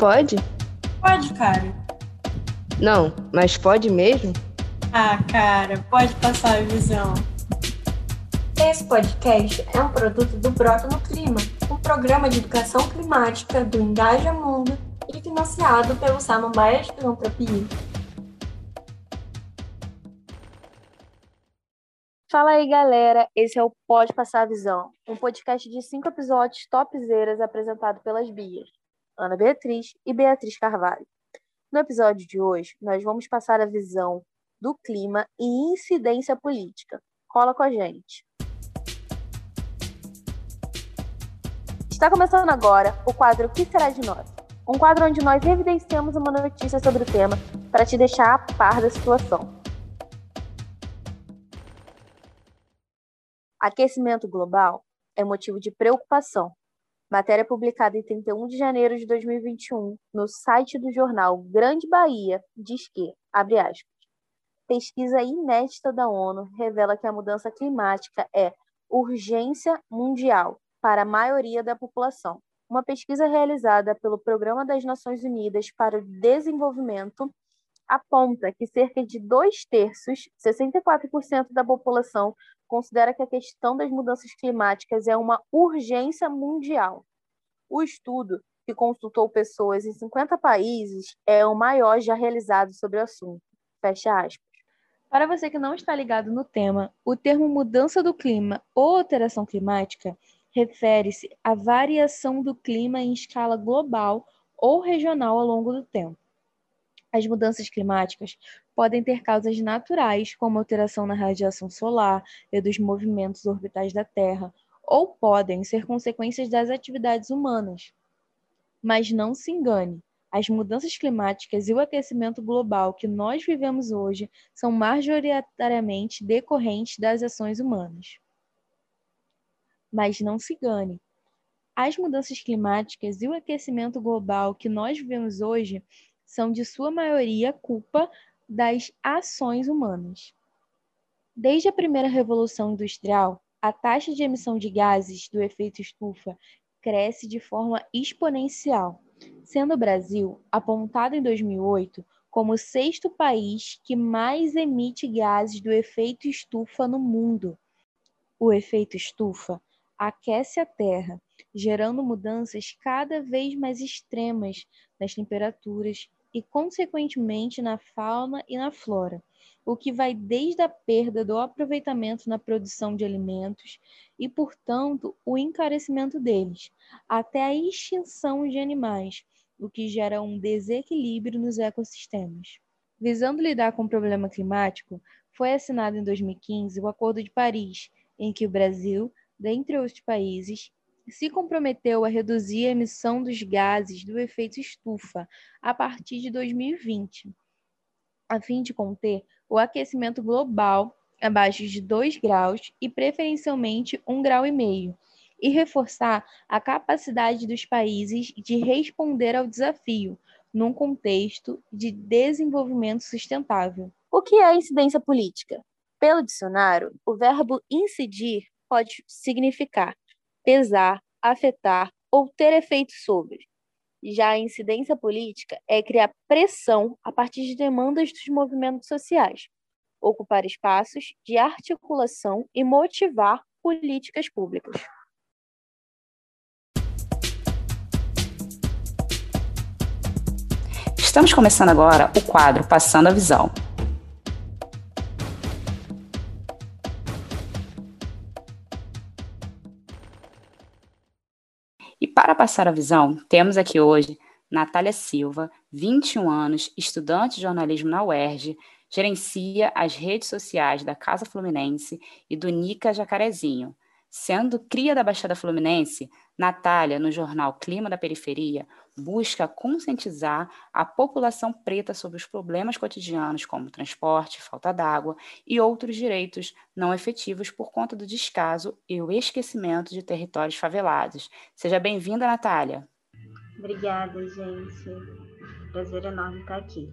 Pode? Pode, cara. Não, mas pode mesmo? Ah, cara, pode passar a visão. Esse podcast é um produto do Brota no Clima, um programa de educação climática do Engaja Mundo e financiado pelo Samambaia de Filantropia. Fala aí, galera. Esse é o Pode Passar a Visão, um podcast de cinco episódios topzeiras apresentado pelas Bias, Ana Beatriz e Beatriz Carvalho. No episódio de hoje, nós vamos passar a visão do clima e incidência política. Cola com a gente. Está começando agora o quadro Que Será de Nós? Um quadro onde nós evidenciamos uma notícia sobre o tema para te deixar a par da situação. Aquecimento global é motivo de preocupação. Matéria publicada em 31 de janeiro de 2021 no site do jornal Grande Bahia diz que, abre aspas, pesquisa inédita da ONU revela que a mudança climática é urgência mundial para a maioria da população. Uma pesquisa realizada pelo Programa das Nações Unidas para o Desenvolvimento aponta que cerca de dois terços, 64% da população, considera que a questão das mudanças climáticas é uma urgência mundial. O estudo, que consultou pessoas em 50 países, é o maior já realizado sobre o assunto. Fecha aspas. Para você que não está ligado no tema, o termo mudança do clima ou alteração climática refere-se à variação do clima em escala global ou regional ao longo do tempo. As mudanças climáticas podem ter causas naturais, como alteração na radiação solar e dos movimentos orbitais da Terra, ou podem ser consequências das atividades humanas. Mas não se engane, as mudanças climáticas e o aquecimento global que nós vivemos hoje são majoritariamente decorrentes das ações humanas. Mas não se engane, as mudanças climáticas e o aquecimento global que nós vivemos hoje são, de sua maioria, culpa das ações humanas. Desde a primeira revolução industrial, a taxa de emissão de gases do efeito estufa cresce de forma exponencial, sendo o Brasil apontado em 2008 como o sexto país que mais emite gases do efeito estufa no mundo. O efeito estufa aquece a Terra, gerando mudanças cada vez mais extremas nas temperaturas, e, consequentemente, na fauna e na flora, o que vai desde a perda do aproveitamento na produção de alimentos e, portanto, o encarecimento deles, até a extinção de animais, o que gera um desequilíbrio nos ecossistemas. Visando lidar com o problema climático, foi assinado em 2015 o Acordo de Paris, em que o Brasil, dentre outros países, se comprometeu a reduzir a emissão dos gases do efeito estufa a partir de 2020, a fim de conter o aquecimento global abaixo de 2 graus e preferencialmente 1,5 grau e meio, e reforçar a capacidade dos países de responder ao desafio num contexto de desenvolvimento sustentável. O que é incidência política? Pelo dicionário, o verbo incidir pode significar pesar, afetar ou ter efeito sobre. Já a incidência política é criar pressão a partir de demandas dos movimentos sociais, ocupar espaços de articulação e motivar políticas públicas. Estamos começando agora o quadro Passando a Visão. Para passar a visão, temos aqui hoje Natália Silva, 21 anos, estudante de jornalismo na UERJ, gerencia as redes sociais da Casa Fluminense e do Nica Jacarezinho. Sendo cria da Baixada Fluminense, Natália, no jornal Clima da Periferia, busca conscientizar a população preta sobre os problemas cotidianos como transporte, falta d'água e outros direitos não efetivos por conta do descaso e o esquecimento de territórios favelados. Seja bem-vinda, Natália. Obrigada, gente. Prazer enorme estar aqui.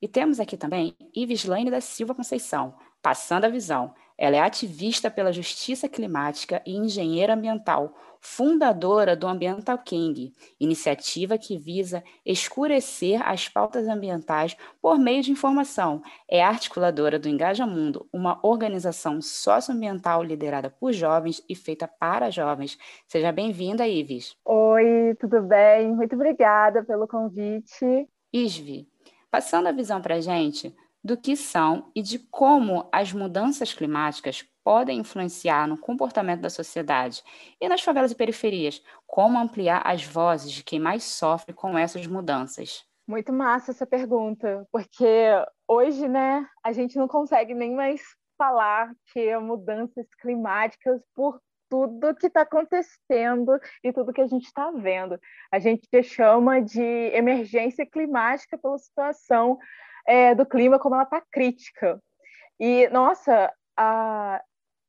E temos aqui também Ivislaine da Silva Conceição, Passando a visão, ela é ativista pela justiça climática e engenheira ambiental, fundadora do Ambiental King, iniciativa que visa escurecer as pautas ambientais por meio de informação. É articuladora do Engaja Mundo, uma organização socioambiental liderada por jovens e feita para jovens. Seja bem-vinda, Ives. Oi, tudo bem? Muito obrigada pelo convite. Isvi, passando a visão para a gente do que são e de como as mudanças climáticas podem influenciar no comportamento da sociedade e nas favelas e periferias, como ampliar as vozes de quem mais sofre com essas mudanças. Muito massa essa pergunta, porque hoje, né, a gente não consegue nem mais falar que mudanças climáticas por tudo que está acontecendo e tudo que a gente está vendo. A gente chama de emergência climática pela situação é, do clima, como ela está crítica. E, nossa, a,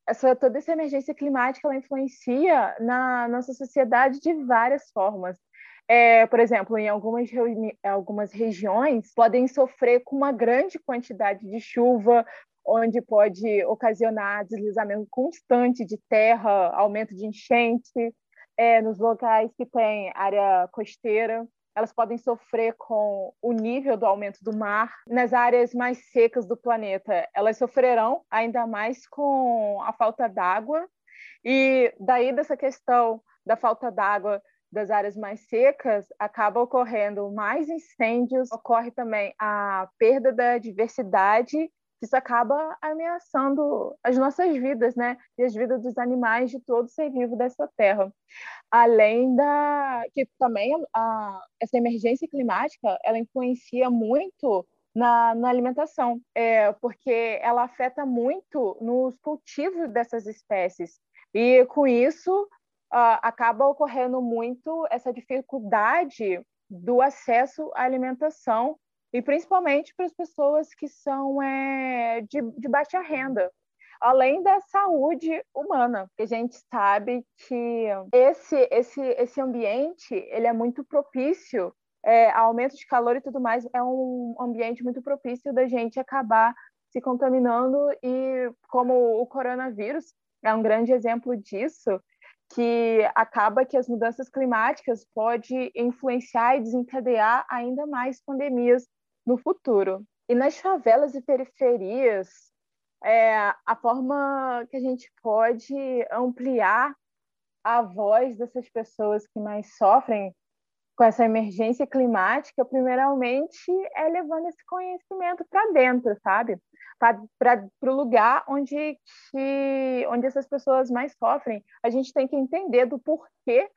essa, toda essa emergência climática ela influencia na nossa sociedade de várias formas. É, por exemplo, em algumas, algumas regiões podem sofrer com uma grande quantidade de chuva, onde pode ocasionar deslizamento constante de terra, aumento de enchente, é, nos locais que tem área costeira elas podem sofrer com o nível do aumento do mar. Nas áreas mais secas do planeta, elas sofrerão ainda mais com a falta d'água. E daí dessa questão da falta d'água das áreas mais secas, acaba ocorrendo mais incêndios, ocorre também a perda da diversidade isso acaba ameaçando as nossas vidas, né? E as vidas dos animais, de todo ser vivo dessa terra. Além da que também a, essa emergência climática, ela influencia muito na, na alimentação, é, porque ela afeta muito nos cultivos dessas espécies. E com isso acaba ocorrendo muito essa dificuldade do acesso à alimentação e principalmente para as pessoas que são é, de, de baixa renda além da saúde humana, que a gente sabe que esse esse esse ambiente ele é muito propício é, aumento de calor e tudo mais é um ambiente muito propício da gente acabar se contaminando e como o coronavírus é um grande exemplo disso que acaba que as mudanças climáticas pode influenciar e desencadear ainda mais pandemias no futuro. E nas favelas e periferias, é, a forma que a gente pode ampliar a voz dessas pessoas que mais sofrem com essa emergência climática, primeiramente, é levando esse conhecimento para dentro, sabe? Para o lugar onde, que, onde essas pessoas mais sofrem. A gente tem que entender do porquê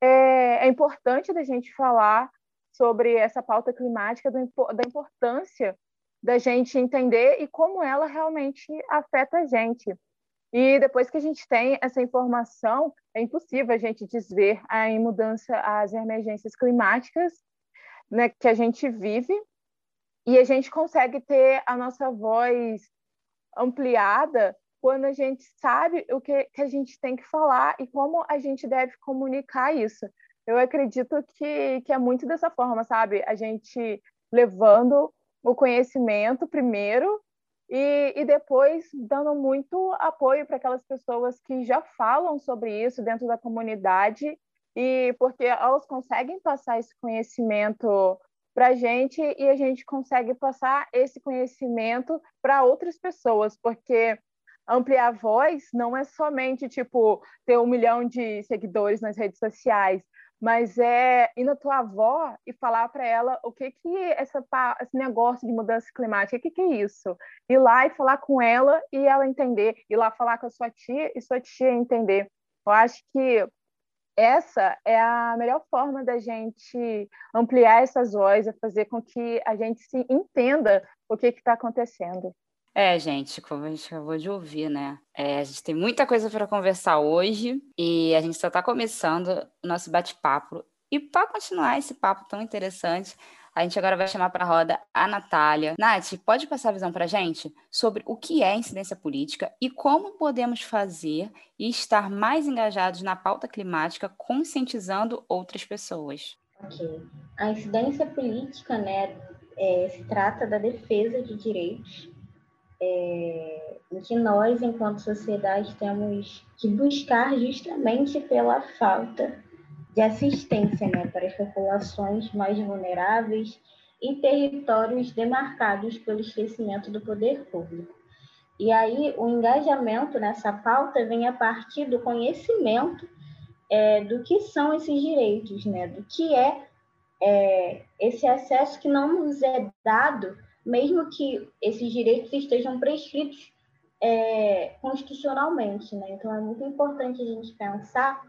é, é importante da gente falar sobre essa pauta climática, do, da importância da gente entender e como ela realmente afeta a gente. E depois que a gente tem essa informação, é impossível a gente desver a mudança, as emergências climáticas né, que a gente vive, e a gente consegue ter a nossa voz ampliada quando a gente sabe o que, que a gente tem que falar e como a gente deve comunicar isso eu acredito que, que é muito dessa forma, sabe? A gente levando o conhecimento primeiro e, e depois dando muito apoio para aquelas pessoas que já falam sobre isso dentro da comunidade e porque elas conseguem passar esse conhecimento para a gente e a gente consegue passar esse conhecimento para outras pessoas, porque ampliar a voz não é somente tipo ter um milhão de seguidores nas redes sociais, mas é ir na tua avó e falar para ela o que que essa, esse negócio de mudança climática, o que que é isso? Ir lá e falar com ela e ela entender, ir lá falar com a sua tia e sua tia entender. Eu acho que essa é a melhor forma da gente ampliar essas vozes, fazer com que a gente se entenda o que está acontecendo. É, gente, como a gente acabou de ouvir, né? É, a gente tem muita coisa para conversar hoje e a gente só está começando o nosso bate-papo. E para continuar esse papo tão interessante, a gente agora vai chamar para a roda a Natália. Nath, pode passar a visão para a gente sobre o que é incidência política e como podemos fazer e estar mais engajados na pauta climática, conscientizando outras pessoas? Ok. A incidência política, né, é, se trata da defesa de direitos é, em que nós, enquanto sociedade, temos que buscar justamente pela falta de assistência né, para as populações mais vulneráveis e territórios demarcados pelo esquecimento do poder público. E aí o engajamento nessa pauta vem a partir do conhecimento é, do que são esses direitos, né, do que é, é esse acesso que não nos é dado mesmo que esses direitos estejam prescritos é, constitucionalmente, né? Então é muito importante a gente pensar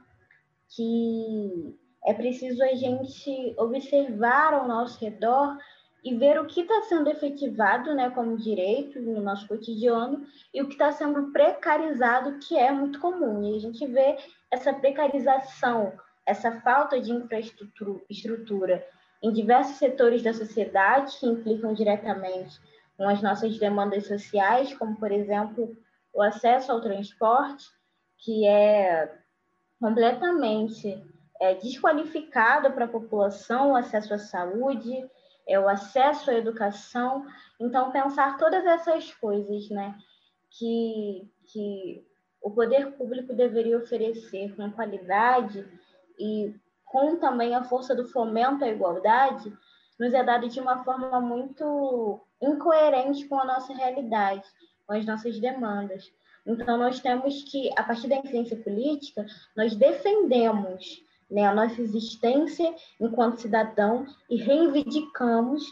que é preciso a gente observar ao nosso redor e ver o que está sendo efetivado, né, como direito no nosso cotidiano e o que está sendo precarizado, que é muito comum. E a gente vê essa precarização, essa falta de infraestrutura em diversos setores da sociedade que implicam diretamente com as nossas demandas sociais, como, por exemplo, o acesso ao transporte, que é completamente é, desqualificado para a população, o acesso à saúde, é, o acesso à educação. Então, pensar todas essas coisas né, que, que o poder público deveria oferecer com qualidade e com também a força do fomento à igualdade, nos é dado de uma forma muito incoerente com a nossa realidade, com as nossas demandas. Então, nós temos que, a partir da influência política, nós defendemos né, a nossa existência enquanto cidadão e reivindicamos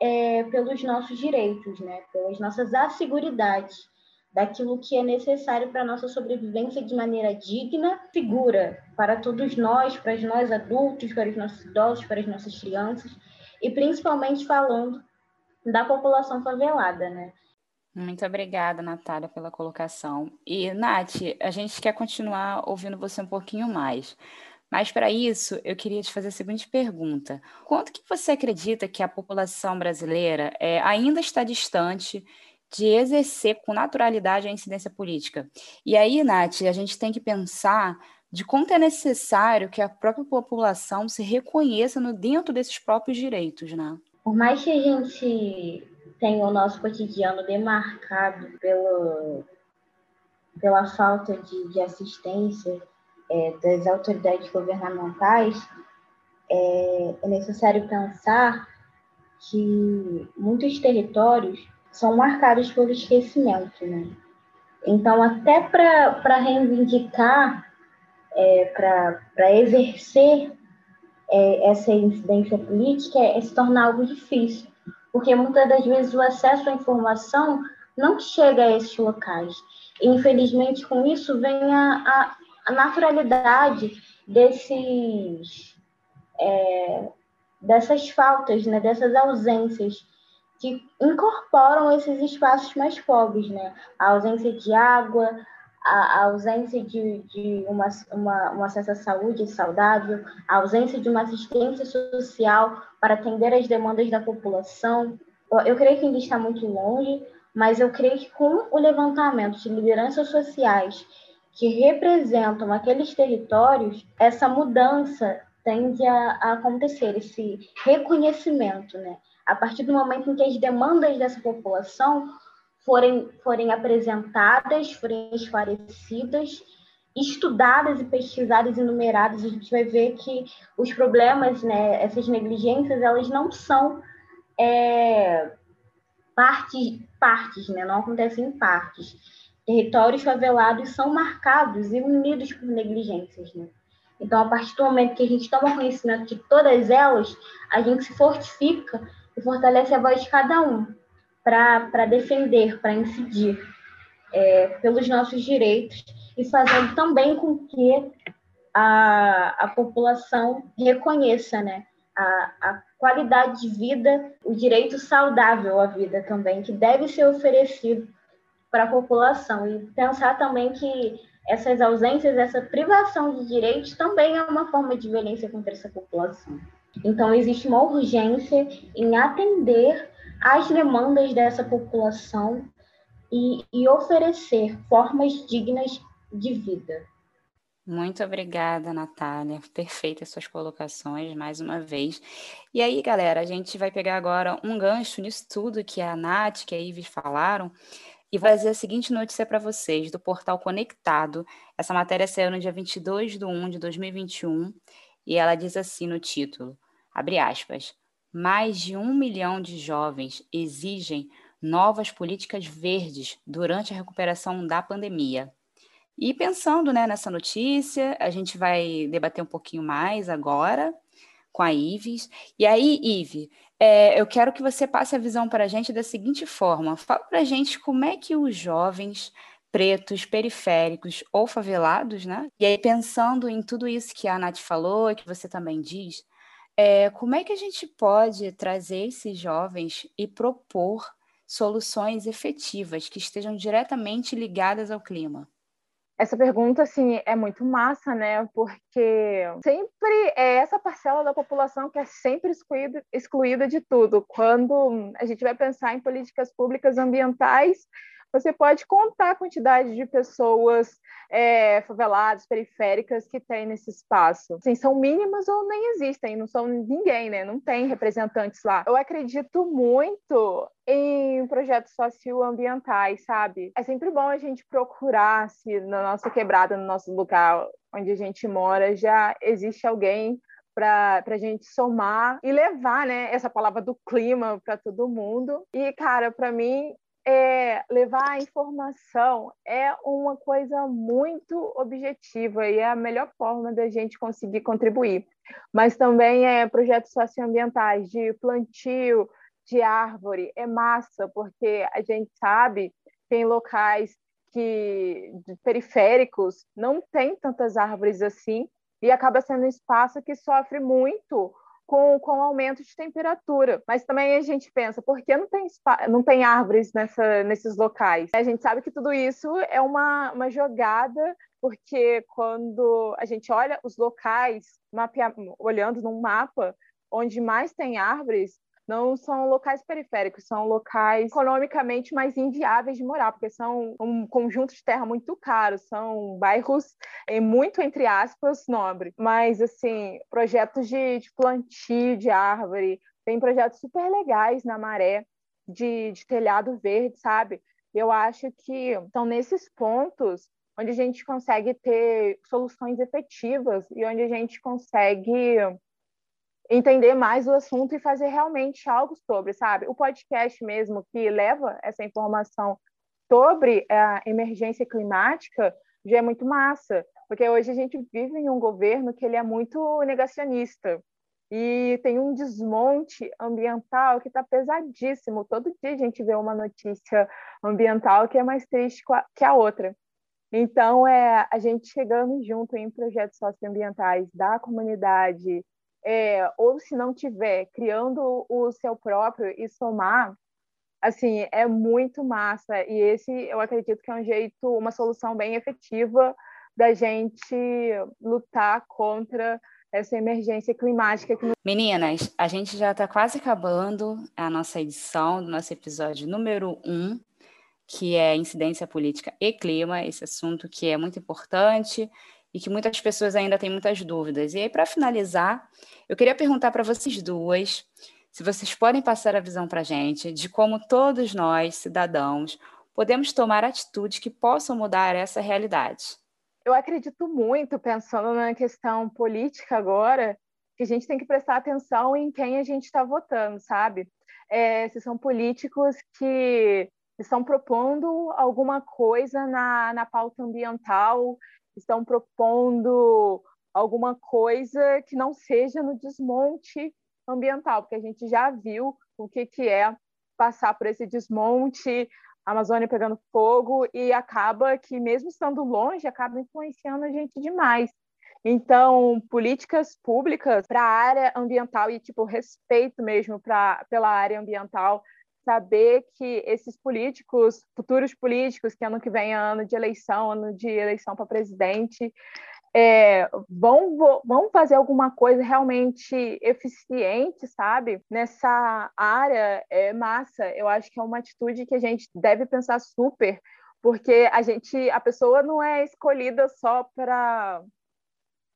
é, pelos nossos direitos, né, pelas nossas asseguridades daquilo que é necessário para a nossa sobrevivência de maneira digna, segura para todos nós, para nós adultos, para os nossos idosos, para as nossas crianças, e principalmente falando da população favelada, né? Muito obrigada, Natália, pela colocação. E, Nath, a gente quer continuar ouvindo você um pouquinho mais. Mas, para isso, eu queria te fazer a seguinte pergunta. Quanto que você acredita que a população brasileira é, ainda está distante de exercer com naturalidade a incidência política. E aí, Nath, a gente tem que pensar de quanto é necessário que a própria população se reconheça no dentro desses próprios direitos, né? Por mais que a gente tenha o nosso cotidiano demarcado pelo, pela falta de, de assistência é, das autoridades governamentais, é, é necessário pensar que muitos territórios são marcados pelo esquecimento, né? Então, até para reivindicar, é, para exercer é, essa incidência política, é, é se tornar algo difícil, porque muitas das vezes o acesso à informação não chega a esses locais. E, infelizmente, com isso vem a, a, naturalidade desses, é, dessas faltas, né, dessas ausências que incorporam esses espaços mais pobres, né? A ausência de água, a, ausência de, de uma, uma, um acesso à saúde saudável, a ausência de uma assistência social para atender as demandas da população. Eu, eu creio que ainda está muito longe, mas eu creio que com o levantamento de lideranças sociais que representam aqueles territórios, essa mudança tende a, a acontecer, esse reconhecimento, né? A partir do momento em que as demandas dessa população forem, forem apresentadas, forem esclarecidas, estudadas e pesquisadas e numeradas, a gente vai ver que os problemas, né, essas negligências, elas não são é, partes, partes né, não acontecem em partes. Territórios favelados são marcados e unidos por negligências. Né? Então, a partir do momento que a gente toma conhecimento de todas elas, a gente se fortifica e fortalece a voz de cada um para defender, para incidir é, pelos nossos direitos e fazendo também com que a, a população reconheça né, a, a qualidade de vida, o direito saudável à vida também, que deve ser oferecido para a população. E pensar também que essas ausências, essa privação de direitos também é uma forma de violência contra essa população. Então, existe uma urgência em atender às demandas dessa população e, e oferecer formas dignas de vida. Muito obrigada, Natália. Perfeitas suas colocações, mais uma vez. E aí, galera, a gente vai pegar agora um gancho nisso tudo que a Nath, que a Ives falaram, e vou trazer a seguinte notícia para vocês, do portal Conectado. Essa matéria saiu no dia 22 de 1 de 2021, e ela diz assim no título, abre aspas, mais de um milhão de jovens exigem novas políticas verdes durante a recuperação da pandemia. E pensando né, nessa notícia, a gente vai debater um pouquinho mais agora com a Ives. E aí, Ive, é, eu quero que você passe a visão para a gente da seguinte forma: fala para a gente como é que os jovens pretos, periféricos ou favelados, né? E aí, pensando em tudo isso que a Nath falou, que você também diz, é, como é que a gente pode trazer esses jovens e propor soluções efetivas que estejam diretamente ligadas ao clima? Essa pergunta, assim, é muito massa, né? Porque sempre é essa parcela da população que é sempre excluída, excluída de tudo. Quando a gente vai pensar em políticas públicas ambientais, você pode contar a quantidade de pessoas é, faveladas, periféricas que tem nesse espaço. Assim, são mínimas ou nem existem, não são ninguém, né? Não tem representantes lá. Eu acredito muito em projetos socioambientais, sabe? É sempre bom a gente procurar se na nossa quebrada, no nosso lugar onde a gente mora, já existe alguém para a gente somar e levar né, essa palavra do clima para todo mundo. E, cara, para mim, é, levar a informação é uma coisa muito objetiva e é a melhor forma da gente conseguir contribuir. Mas também é projetos socioambientais de plantio de árvore, é massa, porque a gente sabe que em locais que periféricos não tem tantas árvores assim e acaba sendo um espaço que sofre muito com, com aumento de temperatura. Mas também a gente pensa, por que não tem, não tem árvores nessa, nesses locais? A gente sabe que tudo isso é uma, uma jogada, porque quando a gente olha os locais, mapea, olhando num mapa, onde mais tem árvores, não são locais periféricos, são locais economicamente mais inviáveis de morar, porque são um conjunto de terra muito caro, são bairros é, muito, entre aspas, nobre. Mas, assim, projetos de, de plantio de árvore, tem projetos super legais na Maré, de, de telhado verde, sabe? Eu acho que são nesses pontos onde a gente consegue ter soluções efetivas e onde a gente consegue entender mais o assunto e fazer realmente algo sobre, sabe? O podcast mesmo que leva essa informação sobre a emergência climática já é muito massa, porque hoje a gente vive em um governo que ele é muito negacionista e tem um desmonte ambiental que está pesadíssimo. Todo dia a gente vê uma notícia ambiental que é mais triste que a outra. Então, é a gente chegando junto em projetos socioambientais da comunidade, é, ou se não tiver, criando o seu próprio e somar, assim, é muito massa. E esse eu acredito que é um jeito, uma solução bem efetiva da gente lutar contra essa emergência climática. Que... Meninas, a gente já está quase acabando a nossa edição do nosso episódio número 1, um, que é incidência política e clima, esse assunto que é muito importante e que muitas pessoas ainda têm muitas dúvidas. E aí, para finalizar, eu queria perguntar para vocês duas se vocês podem passar a visão para a gente de como todos nós, cidadãos, podemos tomar atitudes que possam mudar essa realidade. Eu acredito muito, pensando na questão política agora, que a gente tem que prestar atenção em quem a gente está votando, sabe? É, se são políticos que estão propondo alguma coisa na, na pauta ambiental estão propondo alguma coisa que não seja no desmonte ambiental, porque a gente já viu o que, que é passar por esse desmonte, a Amazônia pegando fogo, e acaba que, mesmo estando longe, acaba influenciando a gente demais. Então, políticas públicas para a área ambiental e, tipo, respeito mesmo pra, pela área ambiental saber que esses políticos, futuros políticos, que ano que vem é ano de eleição, ano de eleição para presidente, é, vão, vão fazer alguma coisa realmente eficiente, sabe? Nessa área é massa. Eu acho que é uma atitude que a gente deve pensar super, porque a gente, a pessoa não é escolhida só para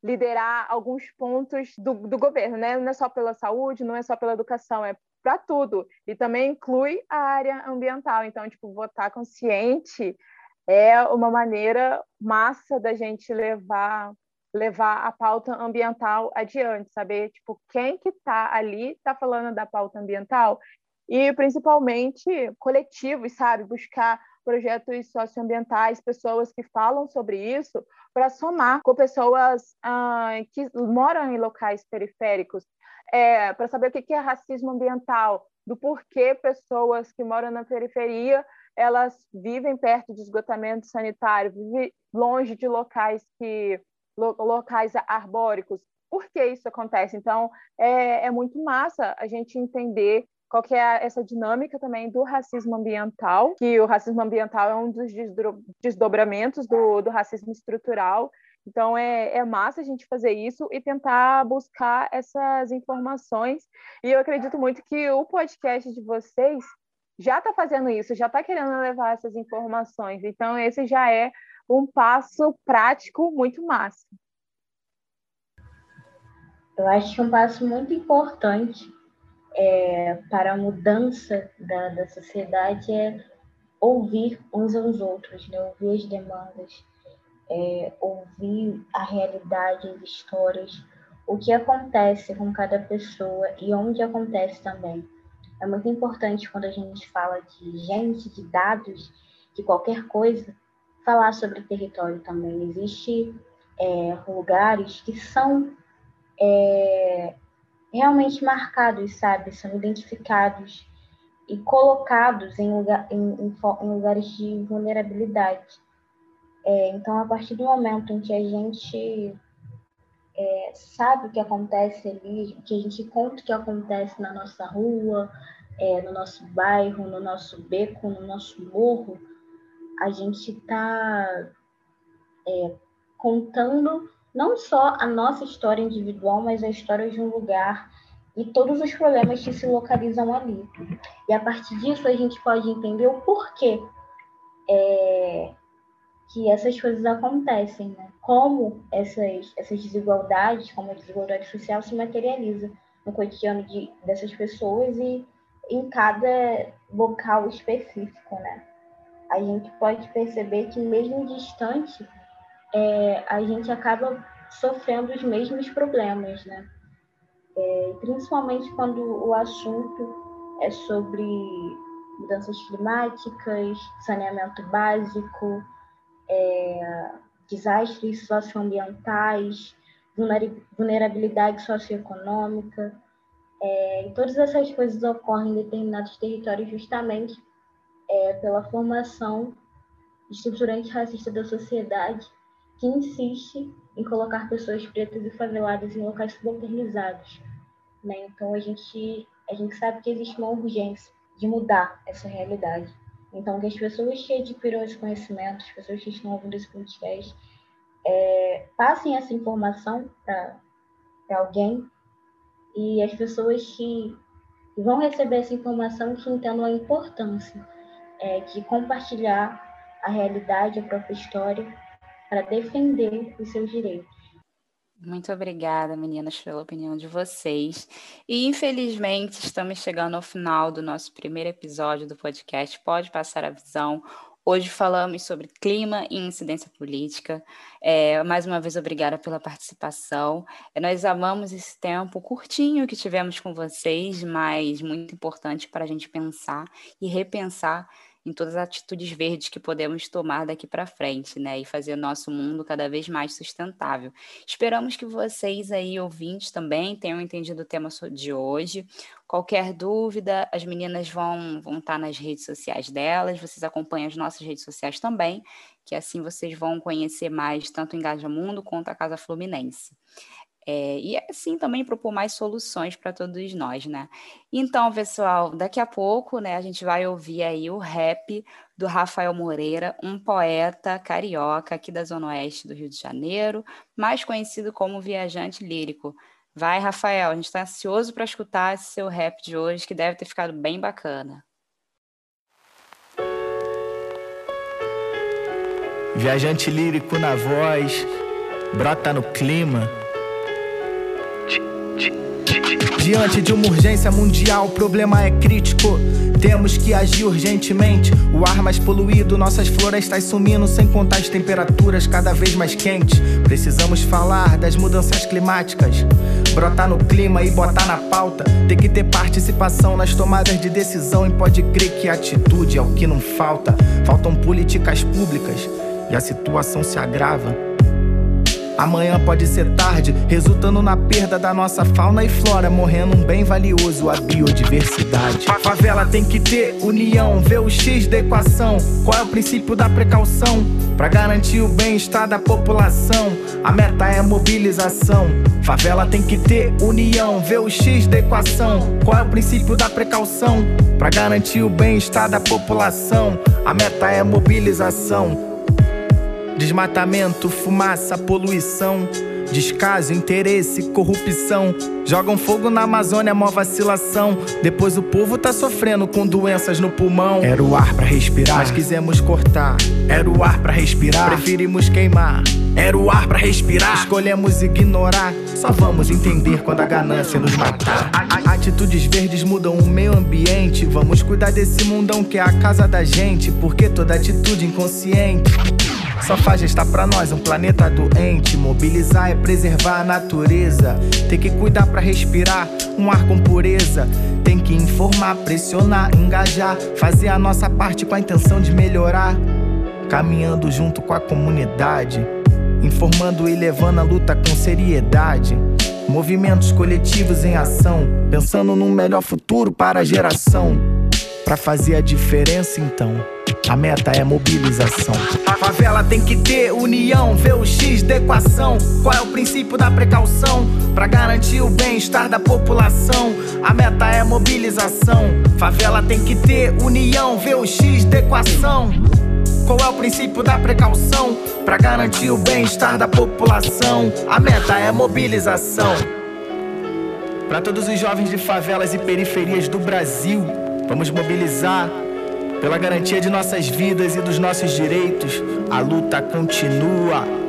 liderar alguns pontos do, do governo, né? Não é só pela saúde, não é só pela educação, é para tudo. E também inclui a área ambiental. Então, tipo, votar consciente é uma maneira massa da gente levar levar a pauta ambiental adiante, saber tipo quem que está ali está falando da pauta ambiental e principalmente coletivos, sabe, buscar projetos socioambientais, pessoas que falam sobre isso, para somar com pessoas ah, que moram em locais periféricos, é, para saber o que é racismo ambiental, do porquê pessoas que moram na periferia elas vivem perto de esgotamento sanitário, vivem longe de locais que locais arbóricos. Por que isso acontece? Então, é, é muito massa a gente entender qual que é essa dinâmica também do racismo ambiental, que o racismo ambiental é um dos desdobramentos do, do racismo estrutural. Então, é, é massa a gente fazer isso e tentar buscar essas informações. E eu acredito muito que o podcast de vocês já está fazendo isso, já está querendo levar essas informações. Então, esse já é um passo prático muito massa. Eu acho que um passo muito importante é, para a mudança da, da sociedade é ouvir uns aos outros, né? ouvir as demandas, é, ouvir a realidade, as histórias, o que acontece com cada pessoa e onde acontece também. É muito importante quando a gente fala de gente, de dados, de qualquer coisa, falar sobre território também. Existem é, lugares que são é, realmente marcados, sabe? São identificados e colocados em, lugar, em, em, em lugares de vulnerabilidade. É, então, a partir do momento em que a gente é, sabe o que acontece ali, que a gente conta o que acontece na nossa rua, é, no nosso bairro, no nosso beco, no nosso morro, a gente está é, contando não só a nossa história individual, mas a história de um lugar e todos os problemas que se localizam ali. E a partir disso a gente pode entender o porquê é, que essas coisas acontecem, né? Como essas, essas desigualdades, como a desigualdade social se materializa no cotidiano de, dessas pessoas e em cada local específico, né? A gente pode perceber que mesmo distante, é, a gente acaba sofrendo os mesmos problemas, né? É, principalmente quando o assunto é sobre mudanças climáticas, saneamento básico, é, desastres socioambientais, vulnerabilidade socioeconômica. É, e todas essas coisas ocorrem em determinados territórios justamente é, pela formação estruturante racista da sociedade que insiste em colocar pessoas pretas e faveladas em locais subalternizados. Né? Então a gente a gente sabe que existe uma urgência de mudar essa realidade. Então que as pessoas que adquiram esse conhecimento, as pessoas que estão ouvindo esse podcast, é, passem essa informação para alguém e as pessoas que vão receber essa informação que entendam a importância é, de compartilhar a realidade, a própria história para defender os seus direitos. Muito obrigada, meninas, pela opinião de vocês. E infelizmente estamos chegando ao final do nosso primeiro episódio do podcast Pode Passar a Visão. Hoje falamos sobre clima e incidência política. É, mais uma vez, obrigada pela participação. É, nós amamos esse tempo curtinho que tivemos com vocês, mas muito importante para a gente pensar e repensar em todas as atitudes verdes que podemos tomar daqui para frente, né? E fazer o nosso mundo cada vez mais sustentável. Esperamos que vocês aí, ouvintes, também tenham entendido o tema de hoje. Qualquer dúvida, as meninas vão, vão estar nas redes sociais delas, vocês acompanham as nossas redes sociais também, que assim vocês vão conhecer mais tanto o Engaja Mundo quanto a Casa Fluminense. É, e assim também propor mais soluções para todos nós, né? Então, pessoal, daqui a pouco, né, a gente vai ouvir aí o rap do Rafael Moreira, um poeta carioca aqui da Zona Oeste do Rio de Janeiro, mais conhecido como viajante lírico. Vai, Rafael, a gente está ansioso para escutar esse seu rap de hoje, que deve ter ficado bem bacana. Viajante lírico na voz brota no clima. Diante de uma urgência mundial, o problema é crítico. Temos que agir urgentemente. O ar mais poluído, nossas florestas sumindo, sem contar as temperaturas cada vez mais quentes. Precisamos falar das mudanças climáticas. Brotar no clima e botar na pauta. Tem que ter participação nas tomadas de decisão. E pode crer que atitude é o que não falta. Faltam políticas públicas e a situação se agrava. Amanhã pode ser tarde, resultando na perda da nossa fauna e flora, morrendo um bem valioso, a biodiversidade. A favela tem que ter união, ver o X da equação. Qual é o princípio da precaução? Para garantir o bem-estar da população, a meta é mobilização. Favela tem que ter união, ver o X da equação. Qual é o princípio da precaução? Para garantir o bem-estar da população, a meta é mobilização. Desmatamento, fumaça, poluição. Descaso, interesse, corrupção. Jogam fogo na Amazônia, mó vacilação. Depois o povo tá sofrendo com doenças no pulmão. Era o ar para respirar, mas quisemos cortar. Era o ar para respirar, preferimos queimar. Era o ar para respirar, escolhemos ignorar. Só vamos entender quando a ganância nos matar. Atitudes verdes mudam o meio ambiente. Vamos cuidar desse mundão que é a casa da gente. Porque toda atitude inconsciente só faz gestar pra nós um planeta doente. Mobilizar é preservar a natureza. Tem que cuidar para respirar um ar com pureza. Tem que informar, pressionar, engajar. Fazer a nossa parte com a intenção de melhorar. Caminhando junto com a comunidade. Informando e levando a luta com seriedade. Movimentos coletivos em ação. Pensando num melhor futuro para a geração. Pra fazer a diferença então. A meta é mobilização. A favela tem que ter união, ver o X da equação. Qual é o princípio da precaução? Para garantir o bem-estar da população. A meta é mobilização. Favela tem que ter união, ver o X da equação. Qual é o princípio da precaução? Para garantir o bem-estar da população. A meta é mobilização. Para todos os jovens de favelas e periferias do Brasil, vamos mobilizar pela garantia de nossas vidas e dos nossos direitos, a luta continua.